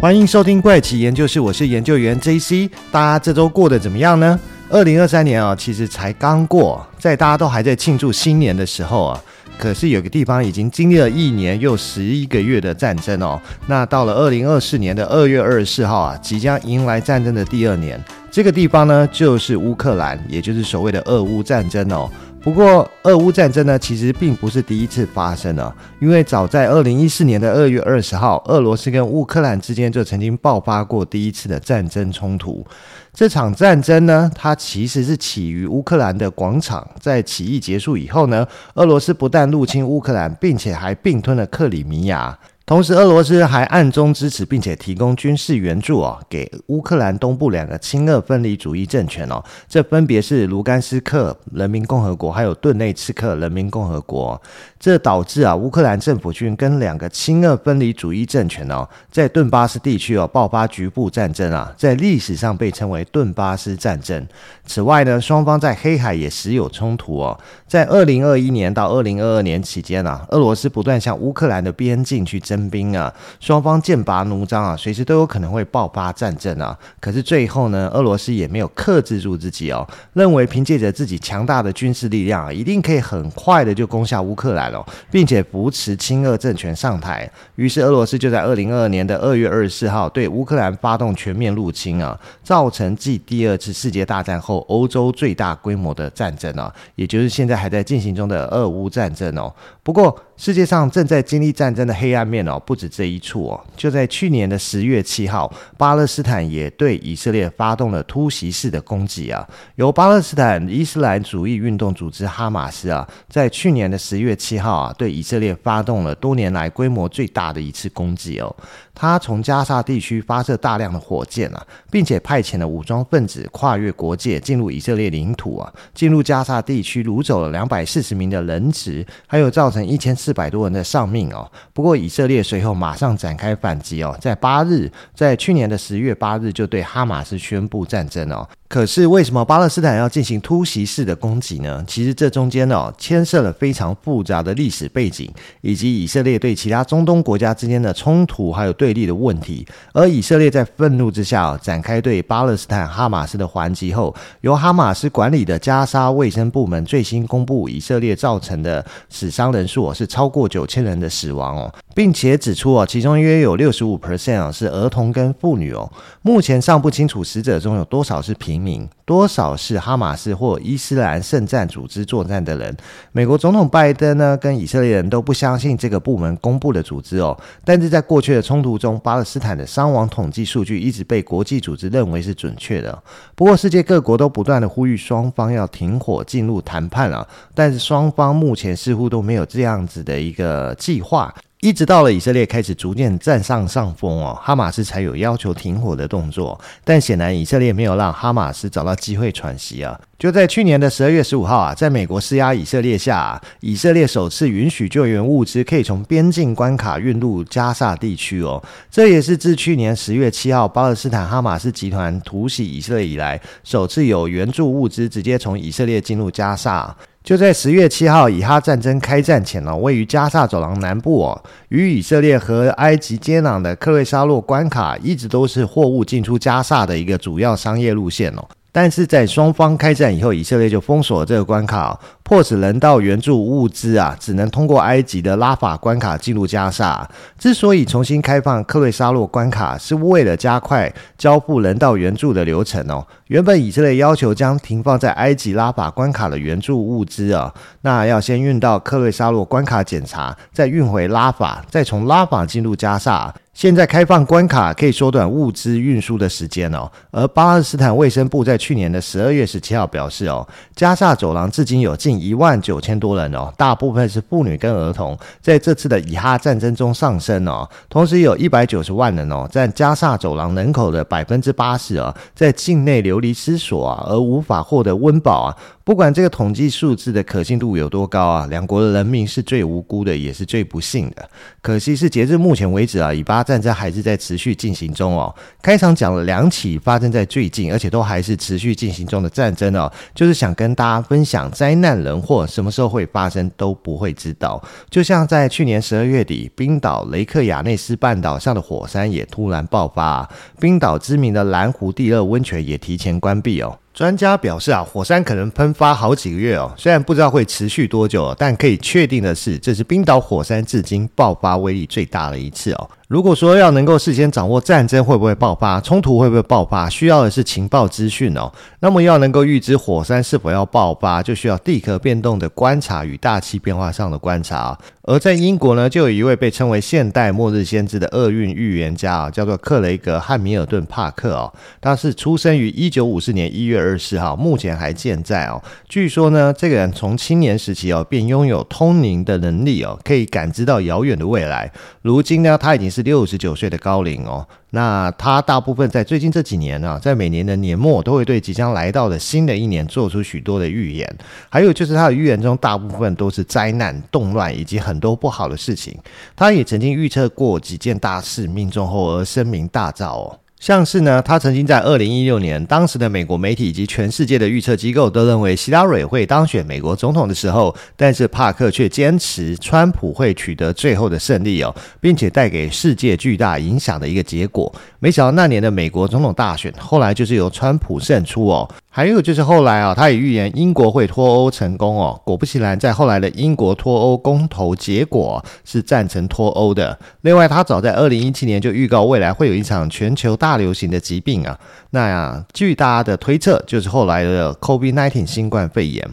欢迎收听怪奇研究室，我是研究员 JC。大家这周过得怎么样呢？二零二三年啊，其实才刚过，在大家都还在庆祝新年的时候啊，可是有个地方已经经历了一年又十一个月的战争哦。那到了二零二四年的二月二十四号啊，即将迎来战争的第二年。这个地方呢，就是乌克兰，也就是所谓的俄乌战争哦。不过，俄乌战争呢，其实并不是第一次发生了，因为早在二零一四年的二月二十号，俄罗斯跟乌克兰之间就曾经爆发过第一次的战争冲突。这场战争呢，它其实是起于乌克兰的广场，在起义结束以后呢，俄罗斯不但入侵乌克兰，并且还并吞了克里米亚。同时，俄罗斯还暗中支持并且提供军事援助哦，给乌克兰东部两个亲俄分离主义政权哦，这分别是卢甘斯克人民共和国还有顿内茨克人民共和国。这导致啊，乌克兰政府军跟两个亲俄分离主义政权哦，在顿巴斯地区哦爆发局部战争啊，在历史上被称为顿巴斯战争。此外呢，双方在黑海也时有冲突哦。在二零二一年到二零二二年期间啊，俄罗斯不断向乌克兰的边境去征兵啊，双方剑拔弩张啊，随时都有可能会爆发战争啊。可是最后呢，俄罗斯也没有克制住自己哦，认为凭借着自己强大的军事力量啊，一定可以很快的就攻下乌克兰并且扶持亲俄政权上台。于是俄罗斯就在二零二二年的二月二十四号对乌克兰发动全面入侵啊，造成继第二次世界大战后欧洲最大规模的战争啊，也就是现在。还在进行中的俄乌战争哦，不过世界上正在经历战争的黑暗面哦，不止这一处哦。就在去年的十月七号，巴勒斯坦也对以色列发动了突袭式的攻击啊。由巴勒斯坦伊斯兰主义运动组织哈马斯啊，在去年的十月七号啊，对以色列发动了多年来规模最大的一次攻击哦。他从加沙地区发射大量的火箭啊，并且派遣了武装分子跨越国界进入以色列领土啊，进入加沙地区掳走了两百四十名的人质，还有造成一千四四百多人的丧命哦。不过以色列随后马上展开反击哦，在八日，在去年的十月八日就对哈马斯宣布战争哦。可是为什么巴勒斯坦要进行突袭式的攻击呢？其实这中间哦牵涉了非常复杂的历史背景，以及以色列对其他中东国家之间的冲突还有对立的问题。而以色列在愤怒之下展开对巴勒斯坦哈马斯的还击后，由哈马斯管理的加沙卫生部门最新公布，以色列造成的死伤人数是超过九千人的死亡哦，并且指出啊，其中约有六十五 percent 啊是儿童跟妇女哦。目前尚不清楚死者中有多少是平。民多少是哈马斯或伊斯兰圣战组织作战的人？美国总统拜登呢，跟以色列人都不相信这个部门公布的组织哦。但是在过去的冲突中，巴勒斯坦的伤亡统计数据一直被国际组织认为是准确的。不过，世界各国都不断的呼吁双方要停火，进入谈判啊。但是双方目前似乎都没有这样子的一个计划。一直到了以色列开始逐渐占上上风哦，哈马斯才有要求停火的动作。但显然以色列没有让哈马斯找到机会喘息啊！就在去年的十二月十五号啊，在美国施压以色列下，以色列首次允许救援物资可以从边境关卡运入加萨地区哦。这也是自去年十月七号巴勒斯坦哈马斯集团突袭以色列以来，首次有援助物资直接从以色列进入加萨。就在十月七号，以哈战争开战前呢，位于加萨走廊南部哦，与以色列和埃及接壤的克瑞沙洛关卡，一直都是货物进出加萨的一个主要商业路线哦。但是在双方开战以后，以色列就封锁了这个关卡哦。迫使人道援助物资啊，只能通过埃及的拉法关卡进入加萨。之所以重新开放克瑞沙洛关卡，是为了加快交付人道援助的流程哦。原本以色列要求将停放在埃及拉法关卡的援助物资啊，那要先运到克瑞沙洛关卡检查，再运回拉法，再从拉法进入加萨。现在开放关卡可以缩短物资运输的时间哦。而巴勒斯坦卫生部在去年的十二月十七号表示哦，加萨走廊至今有近一万九千多人哦，大部分是妇女跟儿童，在这次的以哈战争中丧生哦。同时有一百九十万人哦，在加萨走廊人口的百分之八十哦，在境内流流离失所啊，而无法获得温饱啊。不管这个统计数字的可信度有多高啊，两国的人民是最无辜的，也是最不幸的。可惜是截至目前为止啊，以巴战争还是在持续进行中哦。开场讲了两起发生在最近，而且都还是持续进行中的战争哦，就是想跟大家分享灾难人祸什么时候会发生都不会知道。就像在去年十二月底，冰岛雷克雅内斯半岛上的火山也突然爆发，冰岛知名的蓝湖地热温泉也提前关闭哦。专家表示啊，火山可能喷发好几个月哦，虽然不知道会持续多久，但可以确定的是，这是冰岛火山至今爆发威力最大的一次哦。如果说要能够事先掌握战争会不会爆发、冲突会不会爆发，需要的是情报资讯哦。那么要能够预知火山是否要爆发，就需要地壳变动的观察与大气变化上的观察。而在英国呢，就有一位被称为现代末日先知的厄运预言家啊，叫做克雷格汉米尔顿帕克哦。他是出生于一九五四年一月二十四号，目前还健在哦。据说呢，这个人从青年时期哦便拥有通灵的能力哦，可以感知到遥远的未来。如今呢，他已经是。是六十九岁的高龄哦，那他大部分在最近这几年、啊，在每年的年末都会对即将来到的新的一年做出许多的预言，还有就是他的预言中大部分都是灾难、动乱以及很多不好的事情。他也曾经预测过几件大事命中后而声名大噪哦。像是呢，他曾经在二零一六年，当时的美国媒体以及全世界的预测机构都认为希拉蕊会当选美国总统的时候，但是帕克却坚持川普会取得最后的胜利哦，并且带给世界巨大影响的一个结果。没想到那年的美国总统大选，后来就是由川普胜出哦。还有就是后来啊，他也预言英国会脱欧成功哦。果不其然，在后来的英国脱欧公投结果是赞成脱欧的。另外，他早在二零一七年就预告未来会有一场全球大流行的疾病啊。那呀，据大家的推测，就是后来的 COVID-19 新冠肺炎。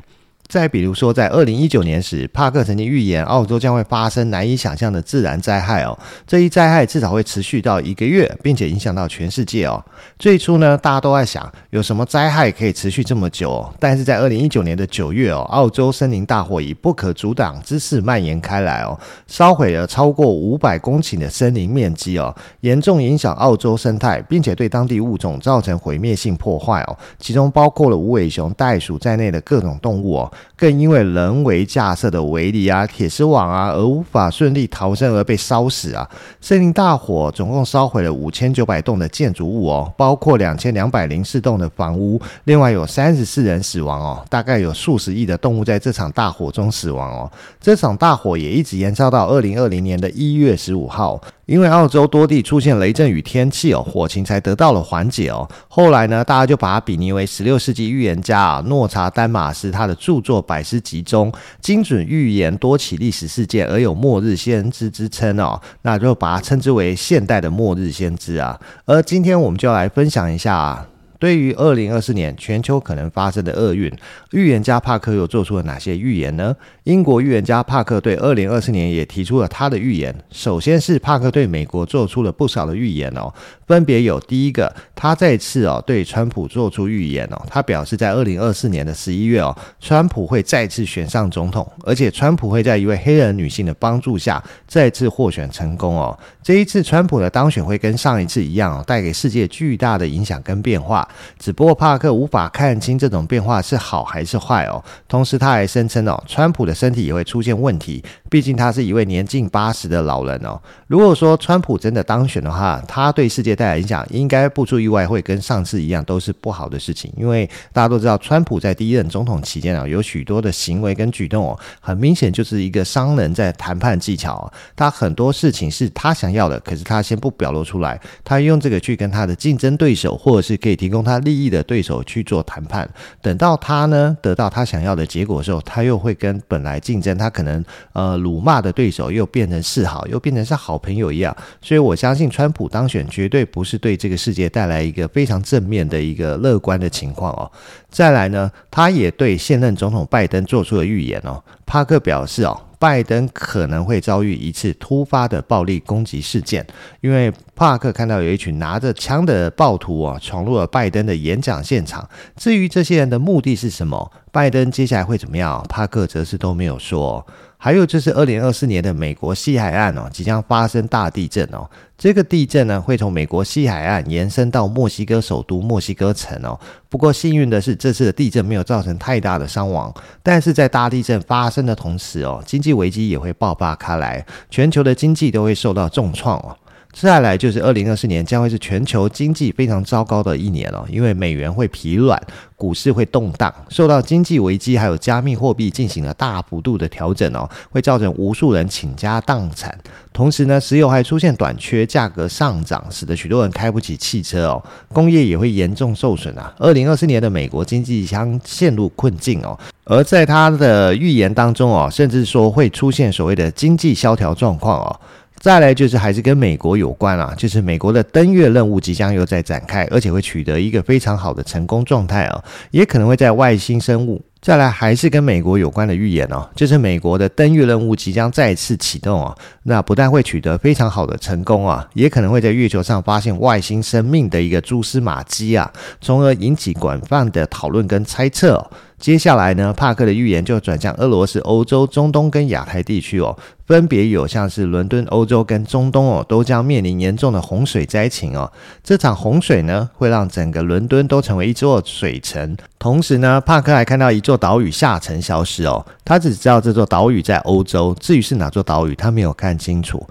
再比如说，在二零一九年时，帕克曾经预言澳洲将会发生难以想象的自然灾害哦。这一灾害至少会持续到一个月，并且影响到全世界哦。最初呢，大家都在想有什么灾害可以持续这么久。但是在二零一九年的九月哦，澳洲森林大火以不可阻挡之势蔓延开来哦，烧毁了超过五百公顷的森林面积哦，严重影响澳洲生态，并且对当地物种造成毁灭性破坏哦。其中包括了无尾熊、袋鼠在内的各种动物哦。更因为人为架设的围篱啊、铁丝网啊，而无法顺利逃生而被烧死啊！森林大火总共烧毁了五千九百栋的建筑物哦，包括两千两百零四栋的房屋，另外有三十四人死亡哦，大概有数十亿的动物在这场大火中死亡哦。这场大火也一直延烧到二零二零年的一月十五号。因为澳洲多地出现雷阵雨天气哦，火情才得到了缓解哦。后来呢，大家就把它比拟为十六世纪预言家啊诺查丹马斯他的著作百诗集中精准预言多起历史事件而有末日先知之称哦，那就把它称之为现代的末日先知啊。而今天我们就要来分享一下啊。对于二零二四年全球可能发生的厄运，预言家帕克又做出了哪些预言呢？英国预言家帕克对二零二四年也提出了他的预言。首先是帕克对美国做出了不少的预言哦，分别有第一个，他再次哦对川普做出预言哦，他表示在二零二四年的十一月哦，川普会再次选上总统，而且川普会在一位黑人女性的帮助下再次获选成功哦。这一次川普的当选会跟上一次一样哦，带给世界巨大的影响跟变化。只不过帕克无法看清这种变化是好还是坏哦。同时，他还声称哦，川普的身体也会出现问题，毕竟他是一位年近八十的老人哦。如果说川普真的当选的话，他对世界带来影响，应该不出意外会跟上次一样，都是不好的事情。因为大家都知道，川普在第一任总统期间啊，有许多的行为跟举动哦，很明显就是一个商人在谈判技巧。他很多事情是他想要的，可是他先不表露出来，他用这个去跟他的竞争对手，或者是可以提供。他利益的对手去做谈判，等到他呢得到他想要的结果的时候，他又会跟本来竞争他可能呃辱骂的对手又变成示好，又变成是好朋友一样。所以我相信川普当选绝对不是对这个世界带来一个非常正面的一个乐观的情况哦。再来呢，他也对现任总统拜登做出了预言哦。帕克表示哦。拜登可能会遭遇一次突发的暴力攻击事件，因为帕克看到有一群拿着枪的暴徒啊闯入了拜登的演讲现场。至于这些人的目的是什么，拜登接下来会怎么样，帕克则是都没有说。还有就是二零二四年的美国西海岸哦，即将发生大地震哦。这个地震呢，会从美国西海岸延伸到墨西哥首都墨西哥城哦。不过幸运的是，这次的地震没有造成太大的伤亡。但是在大地震发生的同时哦，经济危机也会爆发开来，全球的经济都会受到重创哦。再来就是二零二四年将会是全球经济非常糟糕的一年哦，因为美元会疲软，股市会动荡，受到经济危机还有加密货币进行了大幅度的调整哦，会造成无数人倾家荡产。同时呢，石油还出现短缺，价格上涨，使得许多人开不起汽车哦，工业也会严重受损啊。二零二四年的美国经济将陷入困境哦，而在他的预言当中哦，甚至说会出现所谓的经济萧条状况哦。再来就是还是跟美国有关啊，就是美国的登月任务即将又在展开，而且会取得一个非常好的成功状态啊，也可能会在外星生物。再来还是跟美国有关的预言哦，就是美国的登月任务即将再次启动哦，那不但会取得非常好的成功啊，也可能会在月球上发现外星生命的一个蛛丝马迹啊，从而引起广泛的讨论跟猜测。接下来呢，帕克的预言就转向俄罗斯、欧洲、中东跟亚太地区哦，分别有像是伦敦、欧洲跟中东哦，都将面临严重的洪水灾情哦。这场洪水呢，会让整个伦敦都成为一座水城。同时呢，帕克还看到一座岛屿下沉消失哦，他只知道这座岛屿在欧洲，至于是哪座岛屿，他没有看清楚。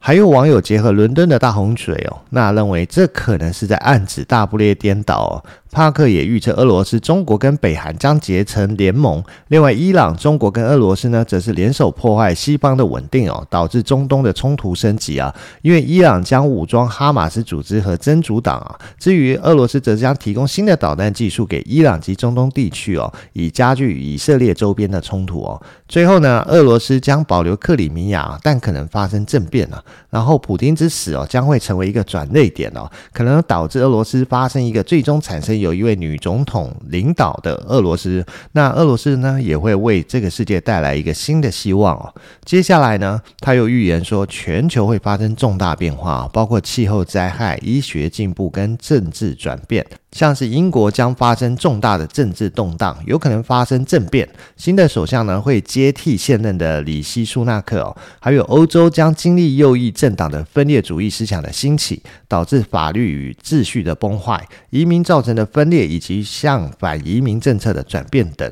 还有网友结合伦敦的大洪水哦，那认为这可能是在暗指大不列颠岛哦。帕克也预测俄罗斯、中国跟北韩将结成联盟。另外，伊朗、中国跟俄罗斯呢，则是联手破坏西方的稳定哦，导致中东的冲突升级啊。因为伊朗将武装哈马斯组织和真主党啊，至于俄罗斯则将提供新的导弹技术给伊朗及中东地区哦，以加剧以色列周边的冲突哦。最后呢，俄罗斯将保留克里米亚，但可能发生政变啊。然后，普丁之死哦，将会成为一个转捩点哦，可能导致俄罗斯发生一个最终产生。有一位女总统领导的俄罗斯，那俄罗斯呢，也会为这个世界带来一个新的希望哦。接下来呢，他又预言说全球会发生重大变化，包括气候灾害、医学进步跟政治转变。像是英国将发生重大的政治动荡，有可能发生政变，新的首相呢会接替现任的里希苏纳克哦，还有欧洲将经历右翼政党的分裂主义思想的兴起，导致法律与秩序的崩坏，移民造成的分裂以及向反移民政策的转变等。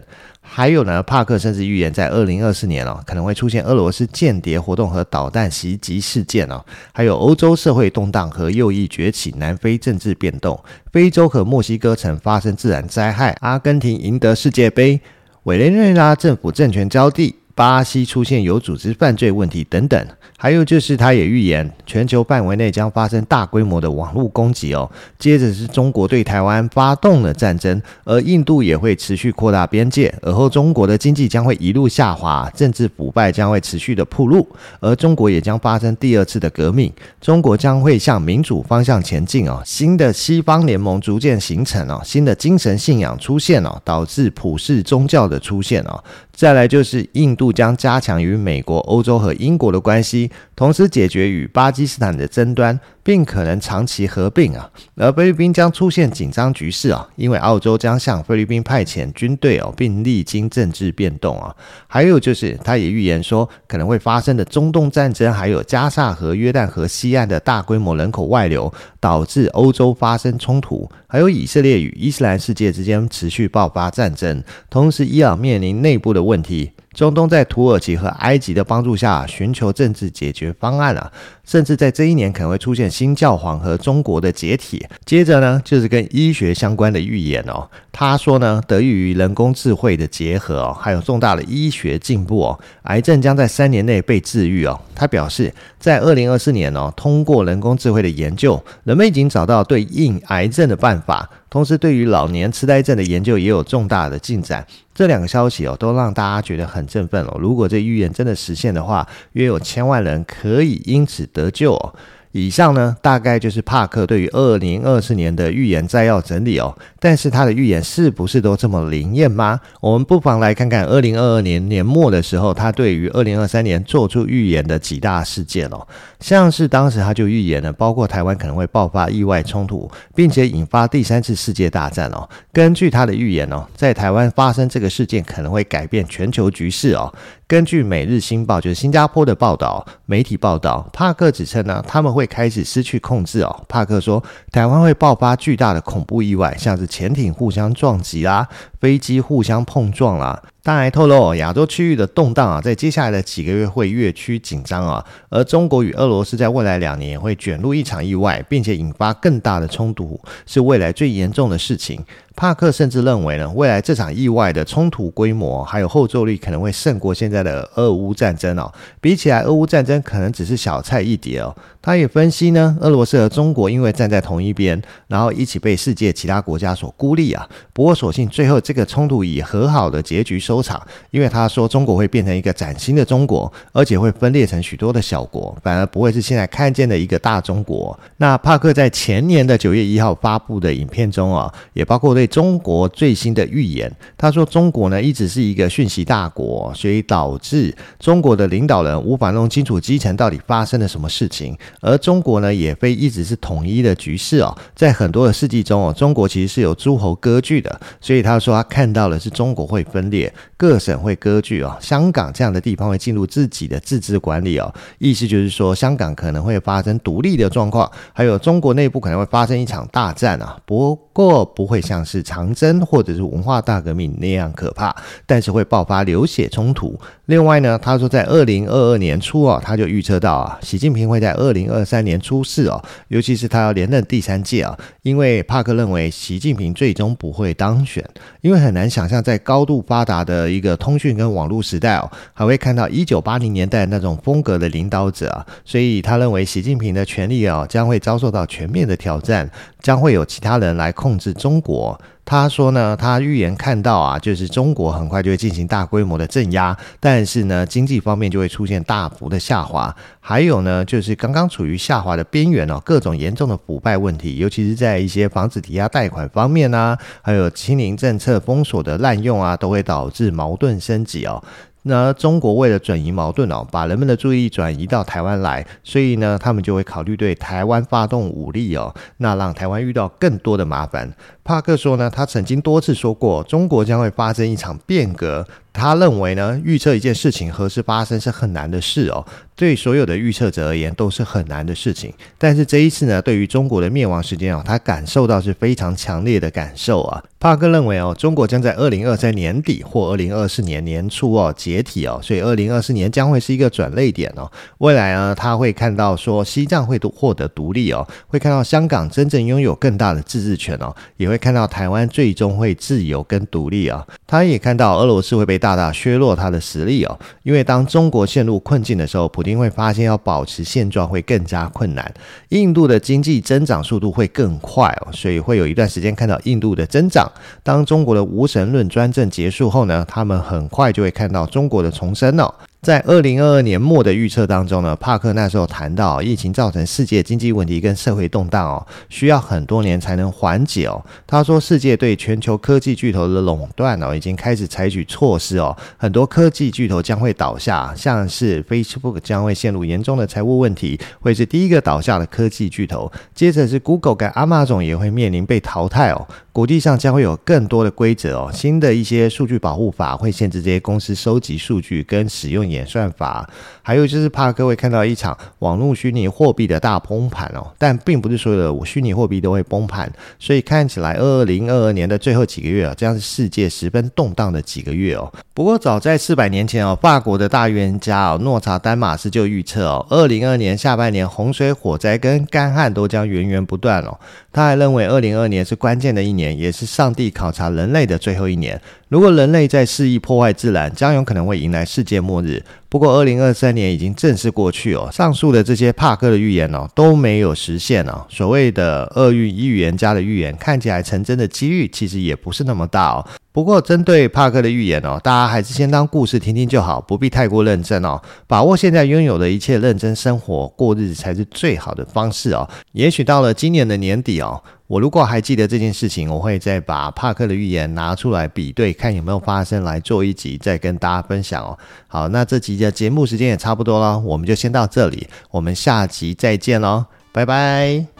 还有呢，帕克甚至预言在二零二四年哦，可能会出现俄罗斯间谍活动和导弹袭击事件哦，还有欧洲社会动荡和右翼崛起，南非政治变动，非洲和墨西哥曾发生自然灾害，阿根廷赢得世界杯，委内瑞拉政府政权交替。巴西出现有组织犯罪问题等等，还有就是他也预言全球范围内将发生大规模的网络攻击哦。接着是中国对台湾发动了战争，而印度也会持续扩大边界，而后中国的经济将会一路下滑，政治腐败将会持续的暴露，而中国也将发生第二次的革命，中国将会向民主方向前进哦。新的西方联盟逐渐形成哦，新的精神信仰出现哦，导致普世宗教的出现哦。再来就是印度将加强与美国、欧洲和英国的关系，同时解决与巴基斯坦的争端。并可能长期合并啊，而菲律宾将出现紧张局势啊，因为澳洲将向菲律宾派遣军队哦，并历经政治变动啊。还有就是，他也预言说可能会发生的中东战争，还有加萨和约旦河西岸的大规模人口外流，导致欧洲发生冲突，还有以色列与伊斯兰世界之间持续爆发战争，同时伊朗面临内部的问题。中东在土耳其和埃及的帮助下寻求政治解决方案啊，甚至在这一年可能会出现新教皇和中国的解体。接着呢，就是跟医学相关的预言哦。他说呢，得益于人工智慧的结合哦，还有重大的医学进步哦，癌症将在三年内被治愈哦。他表示，在二零二四年哦，通过人工智慧的研究，人们已经找到对应癌症的办法。同时，对于老年痴呆症的研究也有重大的进展。这两个消息哦，都让大家觉得很振奋哦。如果这预言真的实现的话，约有千万人可以因此得救哦。以上呢，大概就是帕克对于二零二四年的预言摘要整理哦。但是他的预言是不是都这么灵验吗？我们不妨来看看二零二二年年末的时候，他对于二零二三年做出预言的几大事件哦。像是当时他就预言了，包括台湾可能会爆发意外冲突，并且引发第三次世界大战哦。根据他的预言哦，在台湾发生这个事件可能会改变全球局势哦。根据《每日新报》就是新加坡的报道，媒体报道，帕克指称呢，他们会开始失去控制哦。帕克说，台湾会爆发巨大的恐怖意外，像是潜艇互相撞击啦，飞机互相碰撞啦。他还透露，亚洲区域的动荡啊，在接下来的几个月会越趋紧张啊，而中国与俄罗斯在未来两年会卷入一场意外，并且引发更大的冲突，是未来最严重的事情。帕克甚至认为呢，未来这场意外的冲突规模还有后坐力可能会胜过现在的俄乌战争哦。比起来，俄乌战争可能只是小菜一碟哦。他也分析呢，俄罗斯和中国因为站在同一边，然后一起被世界其他国家所孤立啊。不过，所幸最后这个冲突以和好的结局收场，因为他说中国会变成一个崭新的中国，而且会分裂成许多的小国，反而不会是现在看见的一个大中国。那帕克在前年的九月一号发布的影片中啊，也包括对。中国最新的预言，他说中国呢一直是一个讯息大国，所以导致中国的领导人无法弄清楚基层到底发生了什么事情。而中国呢也非一直是统一的局势哦，在很多的世纪中哦，中国其实是有诸侯割据的。所以他说他看到的是中国会分裂，各省会割据哦，香港这样的地方会进入自己的自治管理哦，意思就是说香港可能会发生独立的状况，还有中国内部可能会发生一场大战啊，不过不会像是。长征或者是文化大革命那样可怕，但是会爆发流血冲突。另外呢，他说在二零二二年初啊，他就预测到啊，习近平会在二零二三年出事哦，尤其是他要连任第三届啊，因为帕克认为习近平最终不会当选，因为很难想象在高度发达的的一个通讯跟网络时代哦，还会看到一九八零年代那种风格的领导者啊，所以他认为习近平的权力啊将会遭受到全面的挑战，将会有其他人来控制中国。他说呢，他预言看到啊，就是中国很快就会进行大规模的镇压，但是呢，经济方面就会出现大幅的下滑。还有呢，就是刚刚处于下滑的边缘哦，各种严重的腐败问题，尤其是在一些房子抵押贷款方面啊，还有清零政策封锁的滥用啊，都会导致矛盾升级哦。那中国为了转移矛盾哦，把人们的注意力转移到台湾来，所以呢，他们就会考虑对台湾发动武力哦，那让台湾遇到更多的麻烦。帕克说呢，他曾经多次说过，中国将会发生一场变革。他认为呢，预测一件事情何时发生是很难的事哦，对所有的预测者而言都是很难的事情。但是这一次呢，对于中国的灭亡时间哦，他感受到是非常强烈的感受啊。帕克认为哦，中国将在二零二三年底或二零二四年年初哦解体哦，所以二零二四年将会是一个转捩点哦。未来呢，他会看到说西藏会获得独立哦，会看到香港真正拥有更大的自治权哦，也会看到台湾最终会自由跟独立啊。他也看到俄罗斯会被大大削弱他的实力哦，因为当中国陷入困境的时候，普丁会发现要保持现状会更加困难。印度的经济增长速度会更快哦，所以会有一段时间看到印度的增长。当中国的无神论专政结束后呢，他们很快就会看到中国的重生哦。在二零二二年末的预测当中呢，帕克那时候谈到，疫情造成世界经济问题跟社会动荡哦，需要很多年才能缓解哦。他说，世界对全球科技巨头的垄断哦，已经开始采取措施哦，很多科技巨头将会倒下，像是 Facebook 将会陷入严重的财务问题，会是第一个倒下的科技巨头。接着是 Google 跟 Amazon 也会面临被淘汰哦。国际上将会有更多的规则哦，新的一些数据保护法会限制这些公司收集数据跟使用。演算法，还有就是怕各位看到一场网络虚拟货币的大崩盘哦，但并不是所有的虚拟货币都会崩盘，所以看起来二零二二年的最后几个月啊，将是世界十分动荡的几个月哦。不过早在四百年前哦，法国的大预言家哦诺查丹马斯就预测哦，二零二年下半年洪水、火灾跟干旱都将源源不断哦。他还认为二零二年是关键的一年，也是上帝考察人类的最后一年。如果人类在肆意破坏自然，将有可能会迎来世界末日。不过，二零二三年已经正式过去哦。上述的这些帕克的预言哦都没有实现哦。所谓的厄运预言家的预言，看起来成真的几率其实也不是那么大哦。不过，针对帕克的预言哦，大家还是先当故事听听就好，不必太过认真哦。把握现在拥有的一切，认真生活过日子才是最好的方式哦。也许到了今年的年底哦。我如果还记得这件事情，我会再把帕克的预言拿出来比对，看有没有发生，来做一集再跟大家分享哦。好，那这集的节目时间也差不多了，我们就先到这里，我们下集再见喽，拜拜。